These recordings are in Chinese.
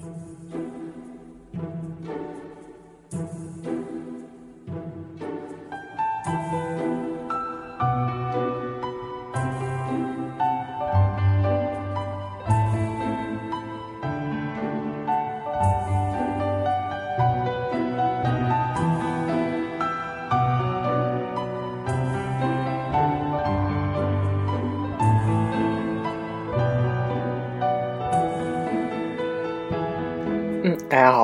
大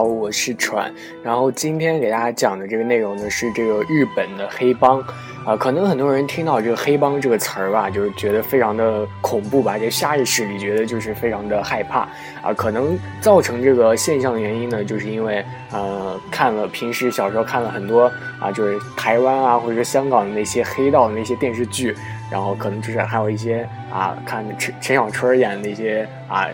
我是川。然后今天给大家讲的这个内容呢，是这个日本的黑帮啊。可能很多人听到这个黑帮这个词儿吧，就是觉得非常的恐怖吧，就下意识里觉得就是非常的害怕啊。可能造成这个现象的原因呢，就是因为呃看了平时小时候看了很多啊，就是台湾啊或者说香港的那些黑道的那些电视剧，然后可能就是还有一些啊看陈陈小春演的那些啊。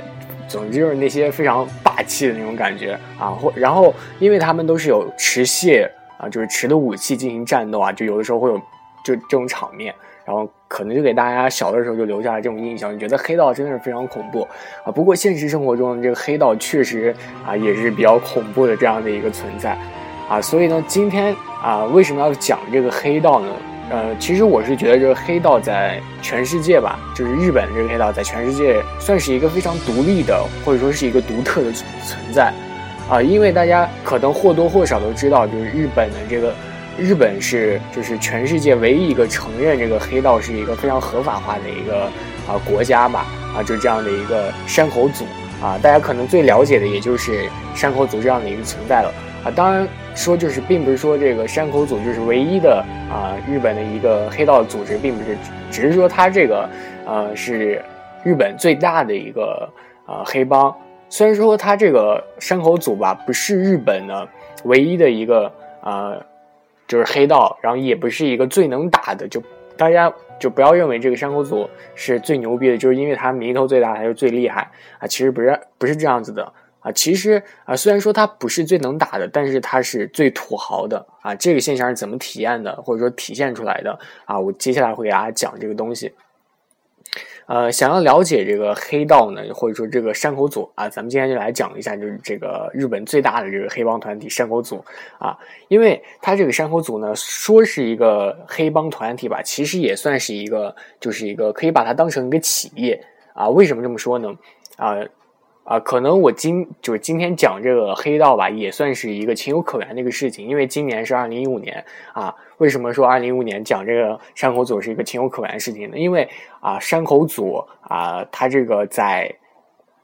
总之就是那些非常霸气的那种感觉啊，或然后因为他们都是有持械啊，就是持的武器进行战斗啊，就有的时候会有就这种场面，然后可能就给大家小的时候就留下了这种印象，就觉得黑道真的是非常恐怖啊。不过现实生活中这个黑道确实啊也是比较恐怖的这样的一个存在啊，所以呢，今天啊为什么要讲这个黑道呢？呃，其实我是觉得这个黑道在全世界吧，就是日本这个黑道在全世界算是一个非常独立的，或者说是一个独特的存在，啊，因为大家可能或多或少都知道，就是日本的这个日本是就是全世界唯一一个承认这个黑道是一个非常合法化的一个啊国家吧，啊，就这样的一个山口组啊，大家可能最了解的也就是山口组这样的一个存在了。啊，当然说就是，并不是说这个山口组就是唯一的啊，日本的一个黑道组织，并不是，只是说它这个呃是日本最大的一个呃黑帮。虽然说它这个山口组吧，不是日本的唯一的一个呃就是黑道，然后也不是一个最能打的，就大家就不要认为这个山口组是最牛逼的，就是因为它名头最大，它就最厉害啊，其实不是不是这样子的。啊，其实啊，虽然说他不是最能打的，但是他是最土豪的啊。这个现象是怎么体验的，或者说体现出来的啊？我接下来会给大家讲这个东西。呃，想要了解这个黑道呢，或者说这个山口组啊，咱们今天就来讲一下，就是这个日本最大的这个黑帮团体山口组啊。因为他这个山口组呢，说是一个黑帮团体吧，其实也算是一个，就是一个可以把它当成一个企业啊。为什么这么说呢？啊？啊，可能我今就是今天讲这个黑道吧，也算是一个情有可原的一个事情。因为今年是二零一五年啊，为什么说二零一五年讲这个山口组是一个情有可原的事情呢？因为啊，山口组啊，它这个在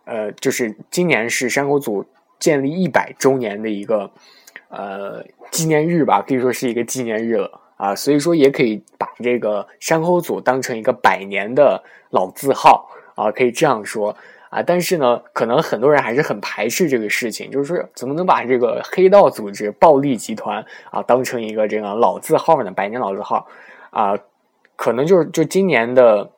呃，就是今年是山口组建立一百周年的一个呃纪念日吧，可以说是一个纪念日了啊，所以说也可以把这个山口组当成一个百年的老字号啊，可以这样说。啊，但是呢，可能很多人还是很排斥这个事情，就是说怎么能把这个黑道组织、暴力集团啊当成一个这个老字号呢？百年老字号啊，可能就是就今年的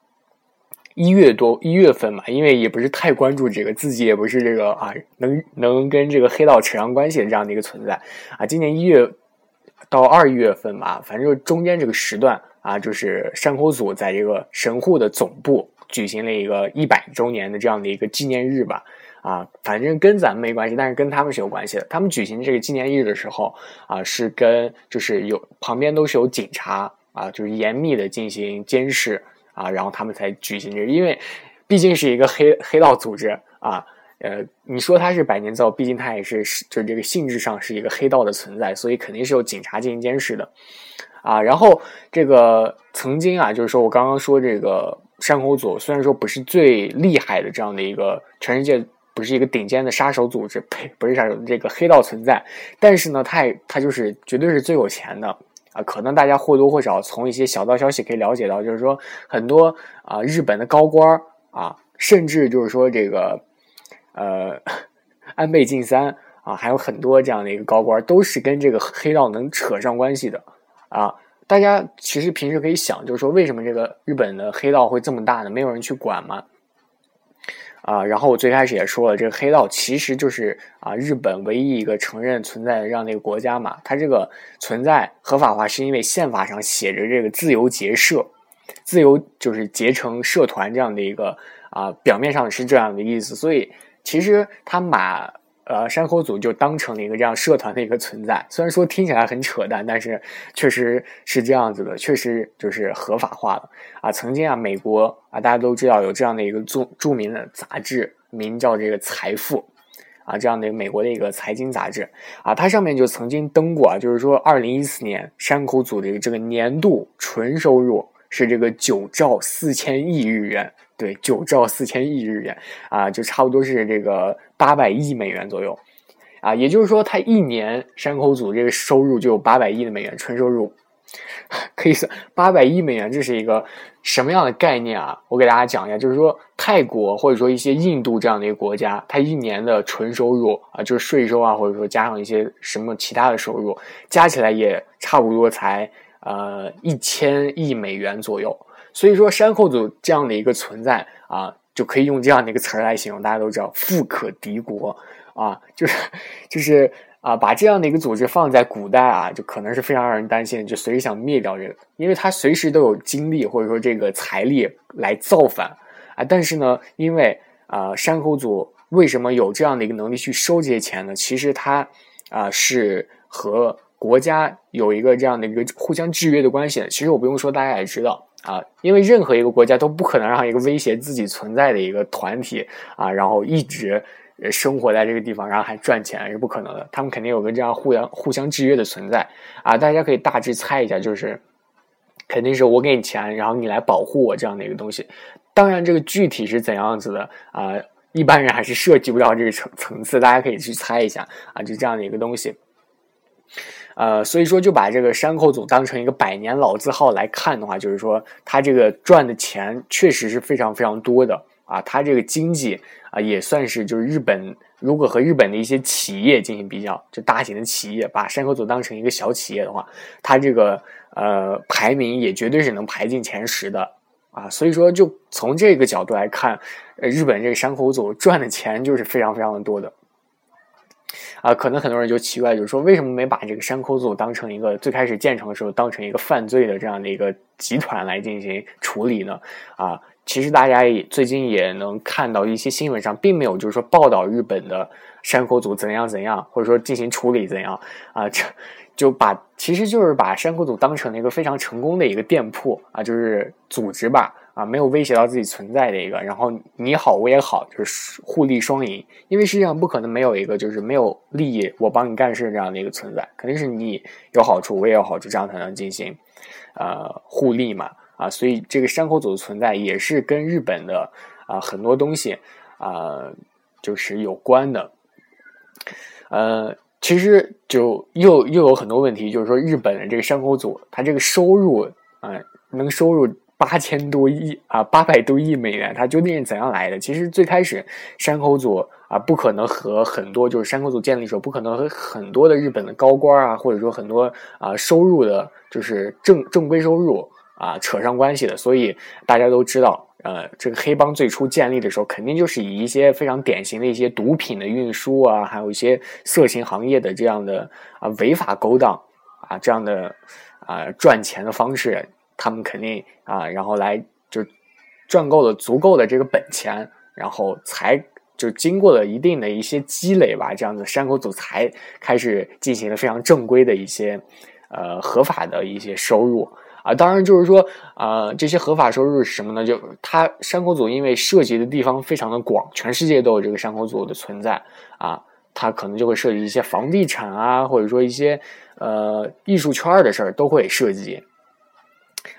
一月多一月份嘛，因为也不是太关注这个，自己也不是这个啊能能跟这个黑道扯上关系的这样的一个存在啊。今年一月到二月份吧，反正就中间这个时段啊，就是山口组在这个神户的总部。举行了一个一百周年的这样的一个纪念日吧，啊，反正跟咱们没关系，但是跟他们是有关系的。他们举行这个纪念日的时候，啊，是跟就是有旁边都是有警察啊，就是严密的进行监视啊，然后他们才举行这，因为毕竟是一个黑黑道组织啊，呃，你说他是百年造，毕竟他也是就是这个性质上是一个黑道的存在，所以肯定是有警察进行监视的，啊，然后这个曾经啊，就是说我刚刚说这个。山口组虽然说不是最厉害的这样的一个全世界不是一个顶尖的杀手组织，呸，不是杀手这个黑道存在，但是呢，他也他就是绝对是最有钱的啊！可能大家或多或少从一些小道消息可以了解到，就是说很多啊日本的高官啊，甚至就是说这个呃 安倍晋三啊，还有很多这样的一个高官都是跟这个黑道能扯上关系的啊。大家其实平时可以想，就是说为什么这个日本的黑道会这么大呢？没有人去管吗？啊，然后我最开始也说了，这个黑道其实就是啊日本唯一一个承认存在的这样的一个国家嘛。它这个存在合法化，是因为宪法上写着这个自由结社，自由就是结成社团这样的一个啊，表面上是这样的意思。所以其实他把呃山口组就当成了一个这样社团的一个存在。虽然说听起来很扯淡，但是确实是这样子的，确实就是合法化了啊。曾经啊，美国啊，大家都知道有这样的一个著著名的杂志，名叫这个《财富》。啊，这样的美国的一个财经杂志啊，它上面就曾经登过啊，就是说，二零一四年山口组的这个年度纯收入是这个九兆四千亿日元，对，九兆四千亿日元啊，就差不多是这个八百亿美元左右啊，也就是说，它一年山口组这个收入就有八百亿的美元纯收入。可以算八百亿美元，这是一个什么样的概念啊？我给大家讲一下，就是说泰国或者说一些印度这样的一个国家，它一年的纯收入啊，就是税收啊，或者说加上一些什么其他的收入，加起来也差不多才呃一千亿美元左右。所以说山口组这样的一个存在啊，就可以用这样的一个词儿来形容。大家都知道富可敌国啊，就是就是。啊，把这样的一个组织放在古代啊，就可能是非常让人担心，就随时想灭掉这个，因为他随时都有精力或者说这个财力来造反啊。但是呢，因为啊，山口组为什么有这样的一个能力去收这些钱呢？其实他啊是和国家有一个这样的一个互相制约的关系。其实我不用说，大家也知道啊，因为任何一个国家都不可能让一个威胁自己存在的一个团体啊，然后一直。生活在这个地方，然后还赚钱是不可能的。他们肯定有个这样互相互相制约的存在啊！大家可以大致猜一下，就是肯定是我给你钱，然后你来保护我这样的一个东西。当然，这个具体是怎样子的啊？一般人还是涉及不到这个层层次，大家可以去猜一下啊，就这样的一个东西。呃，所以说就把这个山口组当成一个百年老字号来看的话，就是说他这个赚的钱确实是非常非常多的。啊，它这个经济啊，也算是就是日本，如果和日本的一些企业进行比较，就大型的企业把山口组当成一个小企业的话，它这个呃排名也绝对是能排进前十的啊。所以说，就从这个角度来看，呃，日本这个山口组赚的钱就是非常非常的多的啊。可能很多人就奇怪，就是说为什么没把这个山口组当成一个最开始建成的时候当成一个犯罪的这样的一个集团来进行处理呢？啊？其实大家也最近也能看到一些新闻上，并没有就是说报道日本的山口组怎样怎样，或者说进行处理怎样啊，这就把其实就是把山口组当成了一个非常成功的一个店铺啊，就是组织吧啊，没有威胁到自己存在的一个，然后你好我也好，就是互利双赢，因为世界上不可能没有一个就是没有利益我帮你干事这样的一个存在，肯定是你有好处我也有好处，这样才能进行呃互利嘛。啊，所以这个山口组的存在也是跟日本的啊很多东西啊就是有关的。呃，其实就又又有很多问题，就是说日本的这个山口组，它这个收入啊能收入八千多亿啊八百多亿美元，它究竟是怎样来的？其实最开始山口组啊不可能和很多就是山口组建立的时候不可能和很多的日本的高官啊或者说很多啊收入的就是正正规收入。啊，扯上关系的，所以大家都知道，呃，这个黑帮最初建立的时候，肯定就是以一些非常典型的一些毒品的运输啊，还有一些色情行业的这样的啊违法勾当啊这样的啊赚钱的方式，他们肯定啊，然后来就赚够了足够的这个本钱，然后才就经过了一定的一些积累吧，这样子山口组才开始进行了非常正规的一些呃合法的一些收入。啊，当然就是说，啊，这些合法收入是什么呢？就它山口组因为涉及的地方非常的广，全世界都有这个山口组的存在啊，它可能就会涉及一些房地产啊，或者说一些呃艺术圈的事儿都会涉及，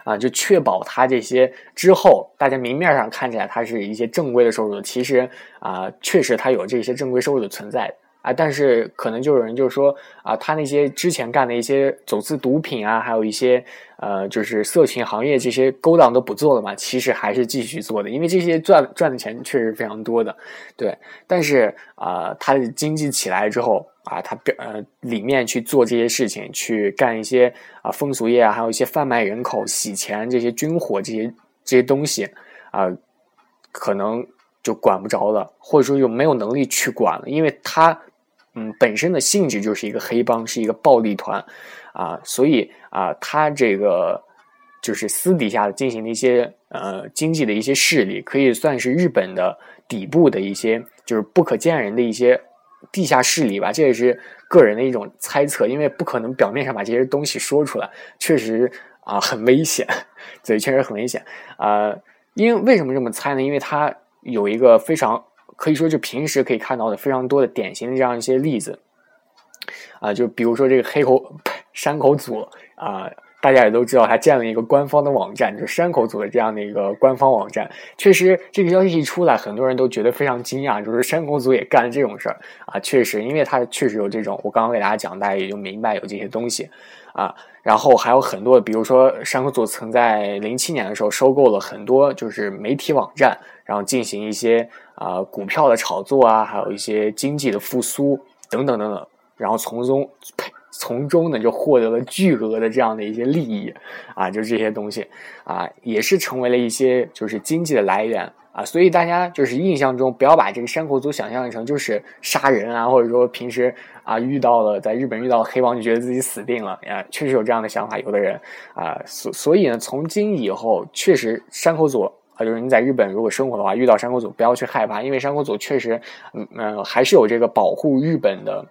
啊，就确保它这些之后，大家明面上看起来它是一些正规的收入，其实啊，确实它有这些正规收入的存在。啊，但是可能就有人就说啊，他那些之前干的一些走私毒品啊，还有一些呃，就是色情行业这些勾当都不做了嘛，其实还是继续做的，因为这些赚赚的钱确实非常多的，对。但是啊，他的经济起来之后啊，他表呃里面去做这些事情，去干一些啊风俗业啊，还有一些贩卖人口、洗钱这些军火这些这些东西啊，可能就管不着了，或者说就没有能力去管了，因为他。嗯，本身的性质就是一个黑帮，是一个暴力团，啊，所以啊，他这个就是私底下进行的一些呃经济的一些势力，可以算是日本的底部的一些就是不可见人的一些地下势力吧，这也是个人的一种猜测，因为不可能表面上把这些东西说出来，确实啊很危险，对，确实很危险啊。因为为什么这么猜呢？因为他有一个非常可以说就平时可以看到的非常多的典型的这样一些例子啊，就比如说这个黑口山口组啊。大家也都知道，他建了一个官方的网站，就是山口组的这样的一个官方网站。确实，这个消息一出来，很多人都觉得非常惊讶，就是山口组也干了这种事儿啊！确实，因为他确实有这种，我刚刚给大家讲，大家也就明白有这些东西啊。然后还有很多，比如说山口组曾在零七年的时候收购了很多就是媒体网站，然后进行一些啊股票的炒作啊，还有一些经济的复苏等等等等，然后从中呸。从中呢，就获得了巨额的这样的一些利益，啊，就这些东西，啊，也是成为了一些就是经济的来源啊，所以大家就是印象中不要把这个山口组想象成就是杀人啊，或者说平时啊遇到了在日本遇到黑帮就觉得自己死定了，啊，确实有这样的想法，有的人啊，所所以呢，从今以后确实山口组啊，就是你在日本如果生活的话，遇到山口组不要去害怕，因为山口组确实嗯嗯还是有这个保护日本的。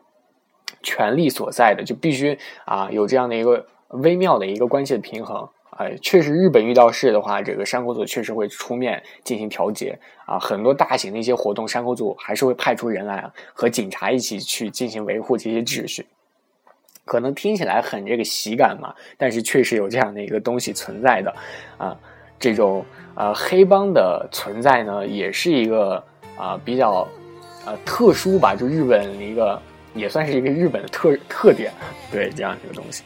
权力所在的就必须啊有这样的一个微妙的一个关系的平衡，哎，确实日本遇到事的话，这个山口组确实会出面进行调节啊，很多大型的一些活动，山口组还是会派出人来和警察一起去进行维护这些秩序。可能听起来很这个喜感嘛，但是确实有这样的一个东西存在的啊，这种呃黑帮的存在呢，也是一个啊比较呃特殊吧，就日本一个。也算是一个日本的特特点，对这样一个东西。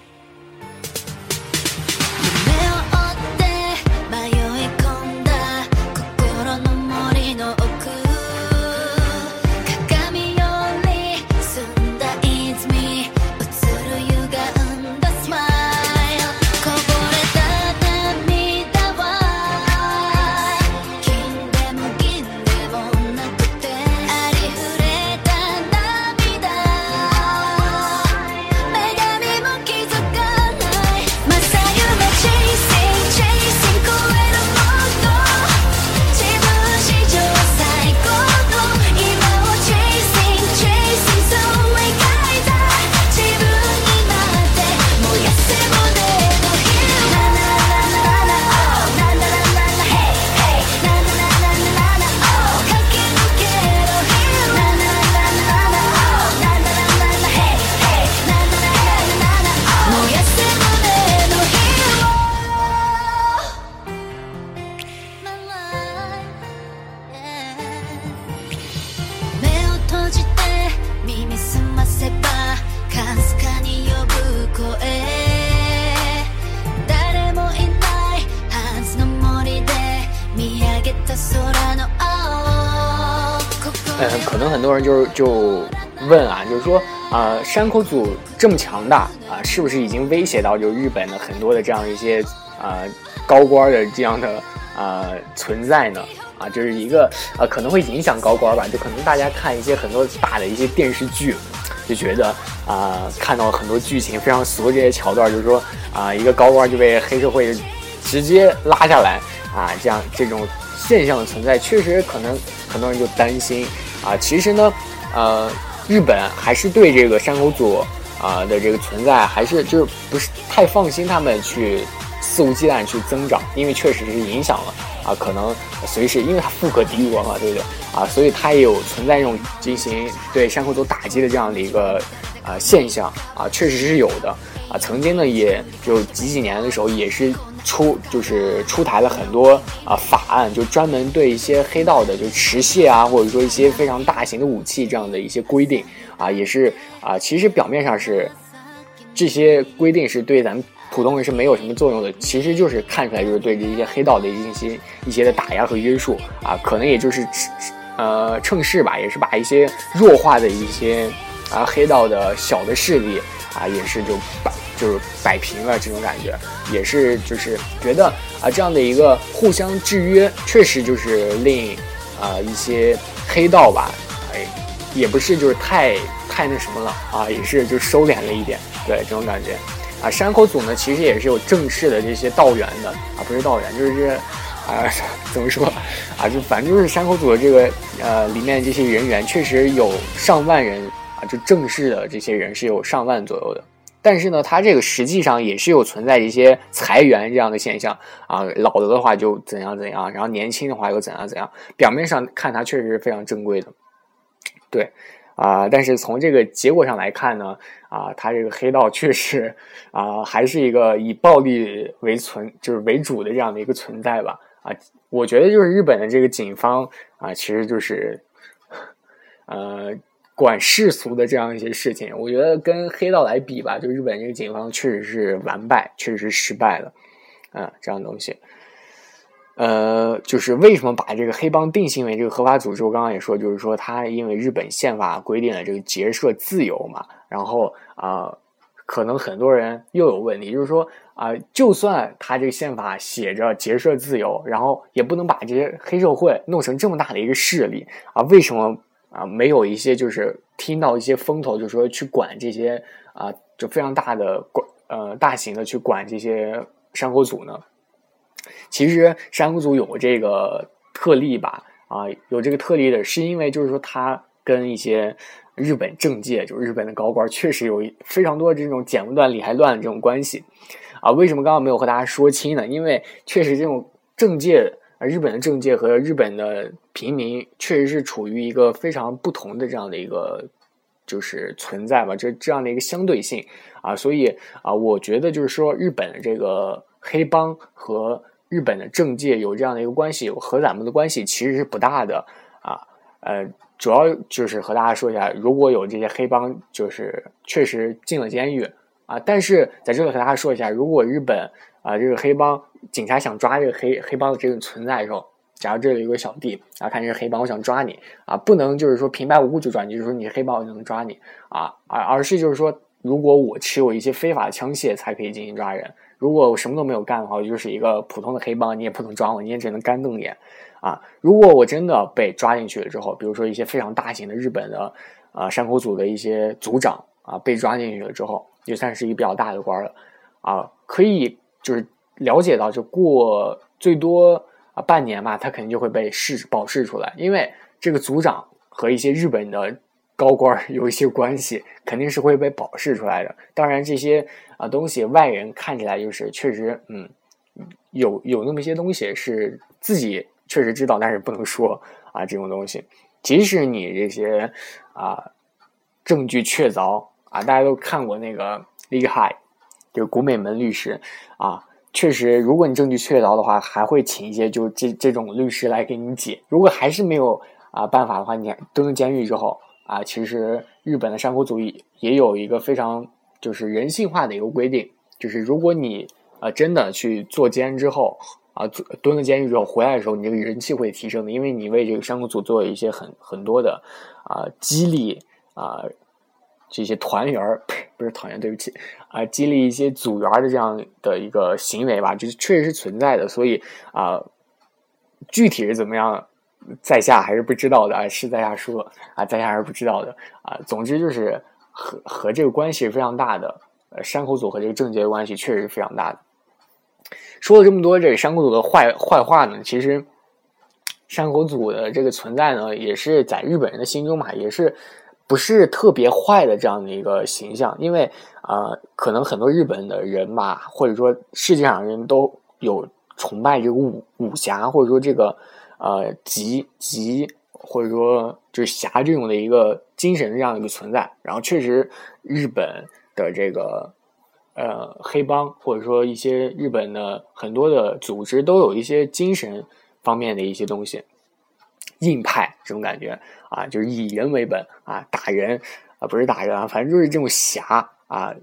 很多人就就问啊，就是说啊，山口组这么强大啊，是不是已经威胁到就日本的很多的这样一些啊高官的这样的啊存在呢？啊，就是一个啊可能会影响高官吧，就可能大家看一些很多大的一些电视剧，就觉得啊看到很多剧情非常俗这些桥段，就是说啊一个高官就被黑社会直接拉下来啊，这样这种现象的存在，确实可能很多人就担心。啊，其实呢，呃，日本还是对这个山口组啊的这个存在，还是就是不是太放心他们去肆无忌惮去增长，因为确实是影响了啊，可能随时因为它富可敌国嘛，对不对啊？所以它也有存在这种进行对山口组打击的这样的一个啊现象啊，确实是有的啊。曾经呢，也就几几年的时候也是。出就是出台了很多啊法案，就专门对一些黑道的就持械啊，或者说一些非常大型的武器这样的一些规定啊，也是啊，其实表面上是这些规定是对咱们普通人是没有什么作用的，其实就是看出来就是对这些黑道的一些一些的打压和约束啊，可能也就是呃趁势吧，也是把一些弱化的一些啊黑道的小的势力啊，也是就。就是摆平了这种感觉，也是就是觉得啊，这样的一个互相制约，确实就是令啊一些黑道吧，哎，也不是就是太太那什么了啊，也是就收敛了一点，对这种感觉啊。山口组呢，其实也是有正式的这些道员的啊，不是道员，就是这啊怎么说啊，就反正就是山口组的这个呃里面这些人员，确实有上万人啊，就正式的这些人是有上万左右的。但是呢，它这个实际上也是有存在一些裁员这样的现象啊，老了的话就怎样怎样，然后年轻的话又怎样怎样。表面上看它确实是非常正规的，对啊，但是从这个结果上来看呢，啊，它这个黑道确实啊，还是一个以暴力为存就是为主的这样的一个存在吧。啊，我觉得就是日本的这个警方啊，其实就是呃。管世俗的这样一些事情，我觉得跟黑道来比吧，就日本这个警方确实是完败，确实是失败了，啊，这样东西，呃，就是为什么把这个黑帮定性为这个合法组织？我刚刚也说，就是说他因为日本宪法规定了这个结社自由嘛，然后啊，可能很多人又有问题，就是说啊，就算他这个宪法写着结社自由，然后也不能把这些黑社会弄成这么大的一个势力啊，为什么？啊，没有一些就是听到一些风头，就是说去管这些啊，就非常大的管呃大型的去管这些山口组呢。其实山口组有这个特例吧，啊，有这个特例的是因为就是说他跟一些日本政界，就是日本的高官，确实有非常多这种剪不断理还乱的这种关系啊。为什么刚刚没有和大家说清呢？因为确实这种政界。而日本的政界和日本的平民确实是处于一个非常不同的这样的一个就是存在吧，这这样的一个相对性啊，所以啊，我觉得就是说，日本的这个黑帮和日本的政界有这样的一个关系，和咱们的关系其实是不大的啊。呃，主要就是和大家说一下，如果有这些黑帮，就是确实进了监狱啊，但是在这里和大家说一下，如果日本啊这个黑帮。警察想抓这个黑黑帮的这个存在的时候，假如这里有个小弟啊，看这是黑帮，我想抓你啊，不能就是说平白无故就抓你，就是说你是黑帮我就能抓你啊，而而是就是说，如果我持有一些非法枪械才可以进行抓人，如果我什么都没有干的话，我就是一个普通的黑帮，你也不能抓我，你也只能干瞪眼啊。如果我真的被抓进去了之后，比如说一些非常大型的日本的啊山口组的一些组长啊被抓进去了之后，就算是一个比较大的官了啊，可以就是。了解到，就过最多啊半年吧，他肯定就会被释保释出来，因为这个组长和一些日本的高官 有一些关系，肯定是会被保释出来的。当然，这些啊东西外人看起来就是确实，嗯，有有那么一些东西是自己确实知道，但是不能说啊这种东西。即使你这些啊证据确凿啊，大家都看过那个厉害，就是古美门律师啊。确实，如果你证据确凿的话，还会请一些就这这种律师来给你解。如果还是没有啊办法的话，你蹲了监狱之后啊，其实日本的山口组也有一个非常就是人性化的一个规定，就是如果你啊真的去坐监之后啊蹲了监狱之后回来的时候，你这个人气会提升的，因为你为这个山口组做了一些很很多的啊激励啊。这些团员儿不是团员，对不起啊，激励一些组员的这样的一个行为吧，就是确实是存在的。所以啊，具体是怎么样，在下还是不知道的啊，是在下说啊，在下还是不知道的啊。总之就是和和这个关系是非常大的，呃，山口组和这个政界的关系确实是非常大的。说了这么多这个山口组的坏坏话呢，其实山口组的这个存在呢，也是在日本人的心中嘛，也是。不是特别坏的这样的一个形象，因为啊，可能很多日本的人吧，或者说世界上人都有崇拜这个武武侠，或者说这个呃吉吉，或者说就是侠这种的一个精神的这样的一个存在。然后确实，日本的这个呃黑帮，或者说一些日本的很多的组织，都有一些精神方面的一些东西。硬派这种感觉啊，就是以人为本啊，打人啊，不是打人啊，反正就是这种侠啊。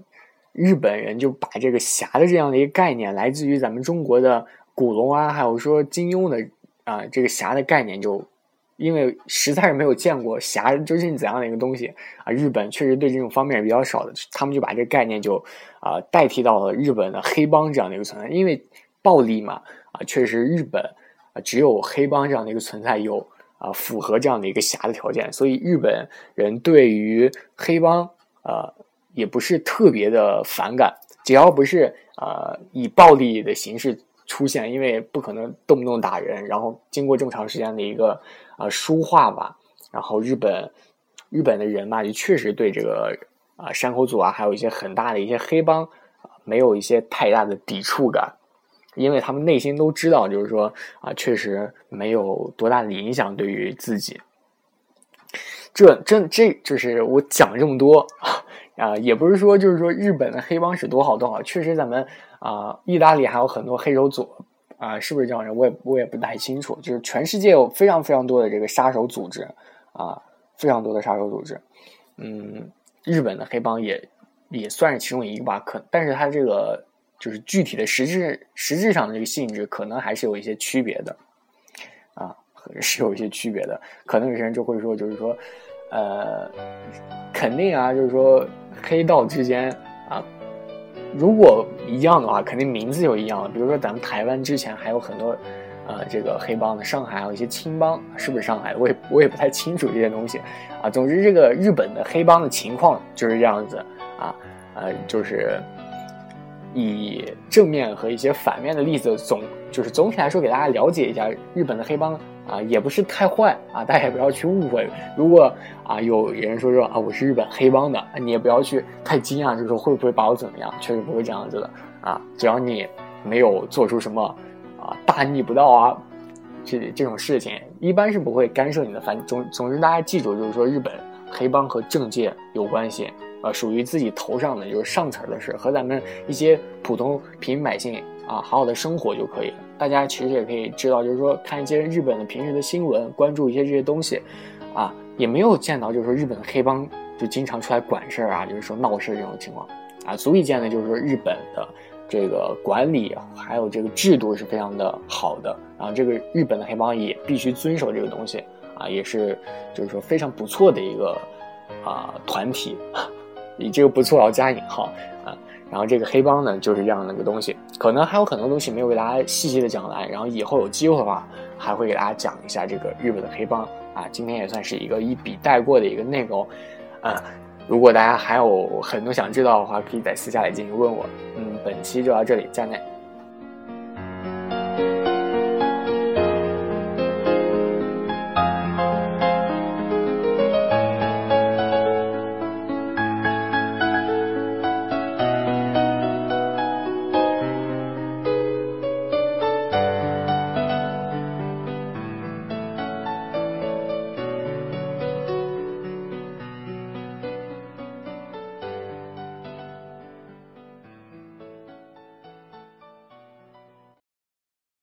日本人就把这个侠的这样的一个概念，来自于咱们中国的古龙啊，还有说金庸的啊，这个侠的概念，就因为实在是没有见过侠究竟怎样的一个东西啊。日本确实对这种方面比较少的，他们就把这个概念就啊代替到了日本的黑帮这样的一个存在，因为暴力嘛啊，确实日本啊只有黑帮这样的一个存在有。啊，符合这样的一个侠的条件，所以日本人对于黑帮啊也不是特别的反感，只要不是啊以暴力的形式出现，因为不可能动不动打人，然后经过这么长时间的一个啊书化吧，然后日本日本的人嘛，也确实对这个啊山口组啊，还有一些很大的一些黑帮，没有一些太大的抵触感，因为他们内心都知道，就是说啊，确实没有多大的影响对于自己。这这这就是我讲这么多啊，也不是说就是说日本的黑帮是多好多好，确实咱们啊，意大利还有很多黑手组啊，是不是这样人？我也我也不太清楚，就是全世界有非常非常多的这个杀手组织啊。非常多的杀手组织，嗯，日本的黑帮也也算是其中一个吧。可，但是它这个就是具体的实质实质上的这个性质，可能还是有一些区别的，啊，是有一些区别的。可能有些人就会说，就是说，呃，肯定啊，就是说黑道之间啊，如果一样的话，肯定名字就一样了。比如说咱们台湾之前还有很多。呃，这个黑帮的上海还有一些青帮，是不是上海？我也我也不太清楚这些东西啊。总之，这个日本的黑帮的情况就是这样子啊，呃，就是以正面和一些反面的例子总就是总体来说给大家了解一下日本的黑帮啊，也不是太坏啊，大家也不要去误会。如果啊有人说说啊我是日本黑帮的，你也不要去太惊讶，就是说会不会把我怎么样？确实不会这样子的啊，只要你没有做出什么。啊，大逆不道啊，这这种事情一般是不会干涉你的。反总总之，大家记住，就是说日本黑帮和政界有关系，呃，属于自己头上的就是上层的事，和咱们一些普通平民百姓啊，好好的生活就可以了。大家其实也可以知道，就是说看一些日本的平时的新闻，关注一些这些东西，啊，也没有见到就是说日本的黑帮就经常出来管事儿啊，就是说闹事这种情况啊，足以见的就是说日本的。这个管理还有这个制度是非常的好的，然后这个日本的黑帮也必须遵守这个东西啊，也是就是说非常不错的一个啊团体，你这个不错要加引号啊。然后这个黑帮呢就是这样的一个东西，可能还有很多东西没有给大家细细的讲完，然后以后有机会的话还会给大家讲一下这个日本的黑帮啊。今天也算是一个一笔带过的一个内容啊。如果大家还有很多想知道的话，可以在私下里进行问我。嗯，本期就到这里，再见。